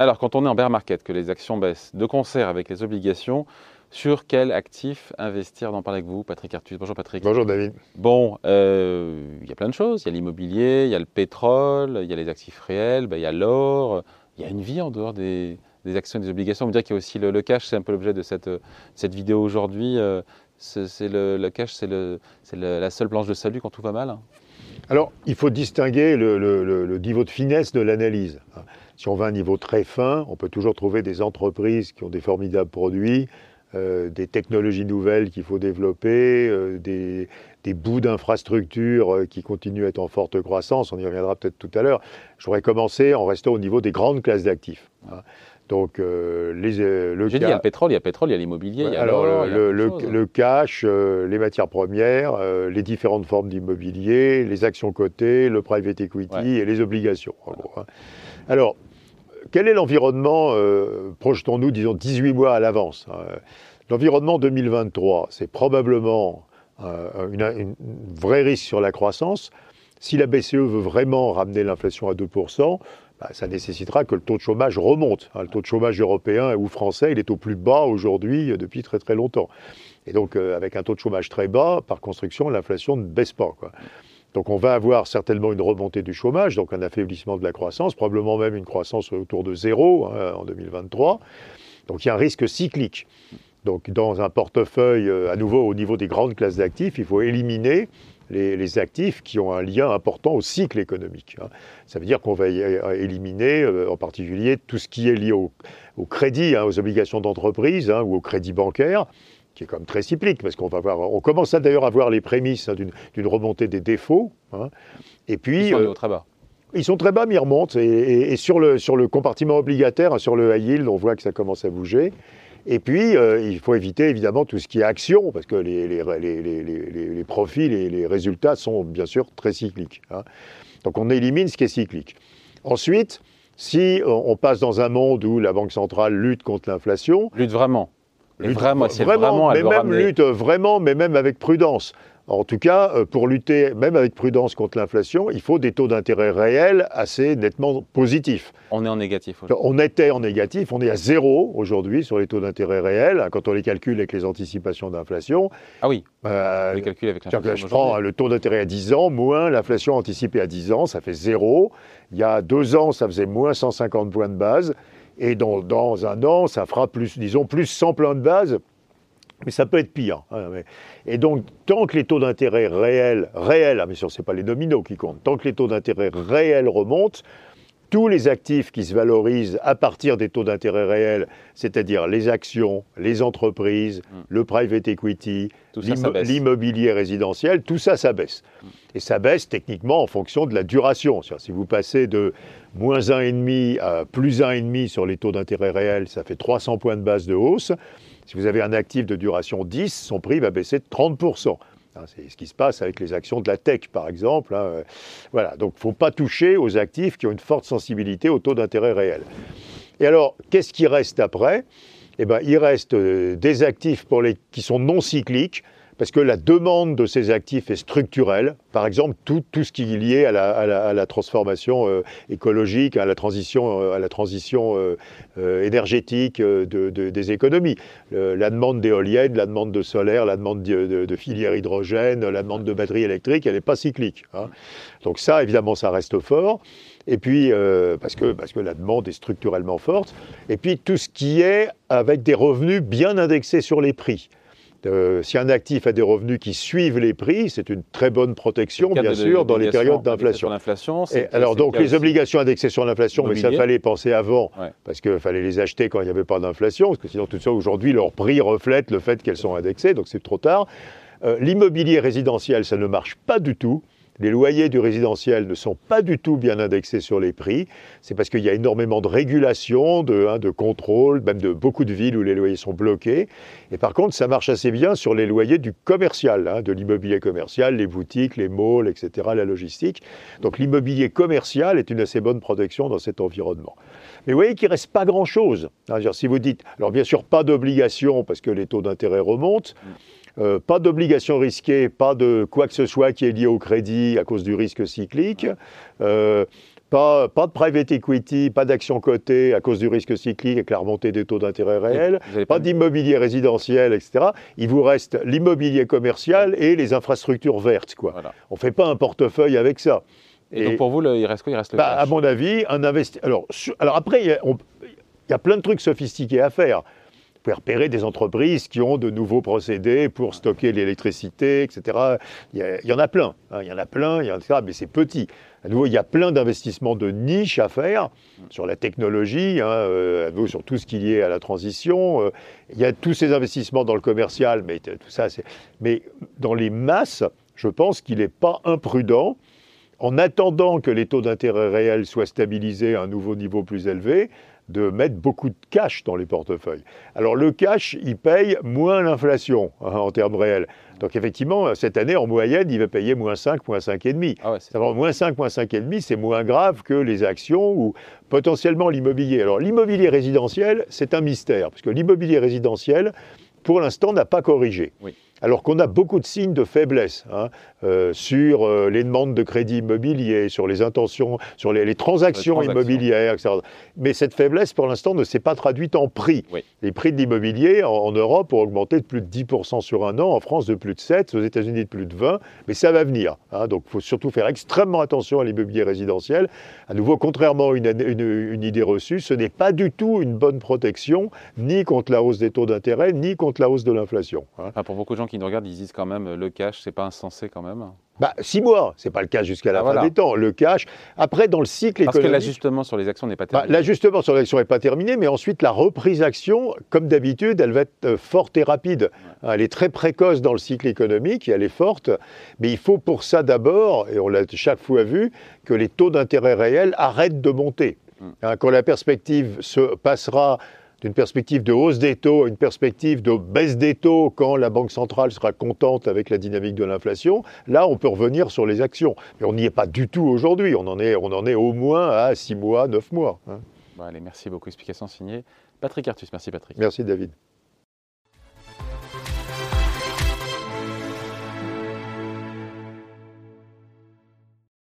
Alors, quand on est en bear market, que les actions baissent de concert avec les obligations, sur quel actif investir? D'en parler avec vous, Patrick Artus. Bonjour Patrick. Bonjour David. Bon, euh, il y a plein de choses. Il y a l'immobilier, il y a le pétrole, il y a les actifs réels, ben, il y a l'or. Il y a une vie en dehors des, actions et des obligations. On me dire qu'il y a aussi le, cash, c'est un peu l'objet de cette, cette vidéo aujourd'hui. Euh, c'est le, cash, c'est la seule planche de salut quand tout va mal Alors, il faut distinguer le, niveau de finesse de l'analyse. Si on va à un niveau très fin, on peut toujours trouver des entreprises qui ont des formidables produits, euh, des technologies nouvelles qu'il faut développer, euh, des, bouts d'infrastructures euh, qui continuent à être en forte croissance. On y reviendra peut-être tout à l'heure. J'aurais commencé en restant au niveau des grandes classes d'actifs. Hein. Donc, les, le J'ai dit, il y a le pétrole, il y a le pétrole, il y a l'immobilier, a alors, le, le, cash, les matières premières, les différentes formes d'immobilier, les actions cotées, le private equity et les obligations, en gros. Hein. Alors, quel est l'environnement, euh, projetons-nous, disons, 18 mois à l'avance hein. L'environnement 2023, c'est probablement euh, une, vraie risque sur la croissance. Si la BCE veut vraiment ramener l'inflation à 2%, bah, ça nécessitera que le taux de chômage remonte. Hein. le taux de chômage européen ou français, il est au plus bas aujourd'hui depuis très très longtemps. Et donc, euh, avec un taux de chômage très bas, par construction, l'inflation ne baisse pas. Quoi. Donc on va avoir certainement une remontée du chômage, donc un affaiblissement de la croissance, probablement même une croissance autour de zéro hein, en 2023. Donc il y a un risque cyclique. Donc dans un portefeuille, euh, à nouveau au niveau des grandes classes d'actifs, il faut éliminer les, actifs qui ont un lien important au cycle économique. Hein. Ça veut dire qu'on va éliminer euh, en particulier tout ce qui est lié au, crédit, hein, aux obligations d'entreprise ou au crédit bancaire qui est comme très cyclique, parce qu'on va voir, on commence d'ailleurs à voir les prémices hein, d'une remontée des défauts. Hein. Et puis, ils sont euh, très bas. Ils sont très bas, mais ils remontent. Et, sur, le, sur le compartiment obligataire, hein, sur le high yield, on voit que ça commence à bouger. Et puis, euh, il faut éviter évidemment tout ce qui est action, parce que les, les, les, les profils et les résultats sont bien sûr très cycliques. Donc on élimine ce qui est cyclique. Ensuite, si on passe dans un monde où la Banque centrale lutte contre l'inflation. Lutte vraiment vraiment, vraiment, mais même lutte vraiment, mais même avec prudence. En tout cas, euh, pour lutter, même avec prudence contre l'inflation, il faut des taux d'intérêt réels assez nettement positifs. On est en négatif On était en négatif, on est à zéro aujourd'hui sur les taux d'intérêt réels, quand on les calcule avec les anticipations d'inflation. Ah oui, euh, on les calcule avec l'inflation. Je prends le taux d'intérêt à 10 ans, moins l'inflation anticipée à 10 ans, ça fait zéro. Il y a deux ans, ça faisait moins 150 points de base. Et dans, dans, un an, ça fera plus, disons, plus 100 plans de base. Mais ça peut être pire. Hein, et donc, tant que les taux d'intérêt réels, réels, ah, mais sûr, ce n'est pas les nominaux qui comptent, tant que les taux d'intérêt réels remontent, tous les actifs qui se valorisent à partir des taux d'intérêt réels, c'est-à-dire les actions, les entreprises, mm. le private equity, l'immobilier résidentiel, tout ça, ça baisse. Mm. Et ça baisse techniquement en fonction de la duration. Si vous passez de moins 1,5 à plus 1,5 sur les taux d'intérêt réels, ça fait 300 points de base de hausse. Si vous avez un actif de duration 10, son prix va baisser de 30%. Hein, c'est ce qui se passe avec les actions de la tech, par exemple. Hein. Voilà, donc il ne faut pas toucher aux actifs qui ont une forte sensibilité au taux d'intérêt réel. Et alors, qu'est-ce qui reste après? Eh bien, il reste euh, des actifs pour les, qui sont non cycliques, parce que la demande de ces actifs est structurelle. Par exemple, tout, ce qui est lié à la, transformation euh, écologique, à la transition, euh, euh, énergétique de, des économies. la demande d'éoliennes, la demande de solaire, la demande de, de, filière hydrogène, la demande de batteries électriques, elle n'est pas cyclique. Hein. Donc ça, évidemment, ça reste fort. Et puis, parce que la demande est structurellement forte. Et puis, tout ce qui est avec des revenus bien indexés sur les prix. Euh, si un actif a des revenus qui suivent les prix, c'est une très bonne protection, bien sûr, dans les périodes d'inflation. Alors, donc, les obligations indexées sur l'inflation, mais ça fallait penser avant, parce qu'il fallait les acheter quand il n'y avait pas d'inflation, parce que sinon, tout ça, aujourd'hui, leur prix reflète le fait qu'elles sont indexées, donc c'est trop tard. Euh, l'immobilier résidentiel, ça ne marche pas du tout les loyers du résidentiel ne sont pas du tout bien indexés sur les prix. C'est parce qu'il y a énormément de régulation, de, hein, contrôle, même de beaucoup de villes où les loyers sont bloqués. Et par contre, ça marche assez bien sur les loyers du commercial, hein, de l'immobilier commercial, les boutiques, les malls, etc., la logistique. Donc l'immobilier commercial est une assez bonne protection dans cet environnement. Mais vous voyez qu'il ne reste pas grand-chose. Si vous dites, alors bien sûr, pas d'obligation parce que les taux d'intérêt remontent. Euh, pas d'obligation risquée, pas de quoi que ce soit qui est lié au crédit à cause du risque cyclique. Euh, Pas, pas de private equity, pas d'actions cotées à cause du risque cyclique avec la remontée des taux d'intérêt réels, pas d'immobilier résidentiel, etc. Il vous reste l'immobilier commercial et les infrastructures vertes. Quoi. Voilà. On ne fait pas un portefeuille avec ça. Et, donc pour vous, le- il reste quoi? Il reste le Bah, cash? à mon avis, un investi- Alors, après, il y, a, on- il y a plein de trucs sophistiqués à faire. Vous pouvez repérer des entreprises qui ont de nouveaux procédés pour stocker l'électricité, etc. Il y, a- il y en a plein. hein, il y en a plein, il y en a, mais c'est petit. À nouveau, il y a plein d'investissements de niche à faire sur la technologie, hein, euh, à nouveau, sur tout ce qui est lié à la transition. euh, il y a tous ces investissements dans le commercial, mais tout ça, c'est. Mais dans les masses, je pense qu'il n'est pas imprudent en attendant que les taux d'intérêt réels soient stabilisés à un nouveau niveau plus élevé, de mettre beaucoup de cash dans les portefeuilles. Alors le cash, il paye moins l'inflation hein, en termes réels. Donc effectivement, cette année, en moyenne, il va payer moins 5, moins 5,5. Ah ouais, c'est- Alors, moins 5, moins 5,5, c'est moins grave que les actions ou potentiellement l'immobilier. Alors, l'immobilier résidentiel, c'est un mystère, parce que l'immobilier résidentiel, pour l'instant, n'a pas corrigé. Oui. Alors qu'on a beaucoup de signes de faiblesse hein, euh, sur euh, les demandes de crédit immobilier, sur les intentions, sur les, les transactions Les transactions. immobilières, etc. Mais cette faiblesse, pour l'instant, ne s'est pas traduite en prix. Oui. Les prix de l'immobilier en, en Europe ont augmenté de plus de 10% sur un an, en France de plus de 7, aux États-Unis de plus de 20, mais ça va venir. hein. donc il faut surtout faire extrêmement attention à l'immobilier résidentiel. À nouveau, contrairement à une, une- une idée reçue, ce n'est pas du tout une bonne protection, ni contre la hausse des taux d'intérêt, ni contre la hausse de l'inflation. hein. Enfin, pour beaucoup de gens qui nous regardent, ils disent quand même le cash, c'est pas insensé quand même. Bah, six mois, c'est pas le cas jusqu'à la Ah, fin voilà. des temps. Le cash, après, dans le cycle Parce que économique... l'ajustement sur les actions n'est pas Bah, terminé. L'ajustement sur l'action n'est pas terminé, mais ensuite la reprise action, comme d'habitude, elle va être euh, forte et rapide. Elle est très précoce dans le cycle économique, et elle est forte, mais il faut pour ça d'abord, et on l'a chaque fois vu, que les taux d'intérêt réels arrêtent de monter. Mm. Hein, Quand la perspective se passera d'une perspective de hausse des taux à une perspective de baisse des taux quand la Banque centrale sera contente avec la dynamique de l'inflation, là on peut revenir sur les actions. Mais on n'y est pas du tout aujourd'hui, on, en est- on en est au moins à 6 mois, 9 mois. hein. Bon, allez, merci beaucoup. Explication signée. Patrick Artus. Merci Patrick. Merci David.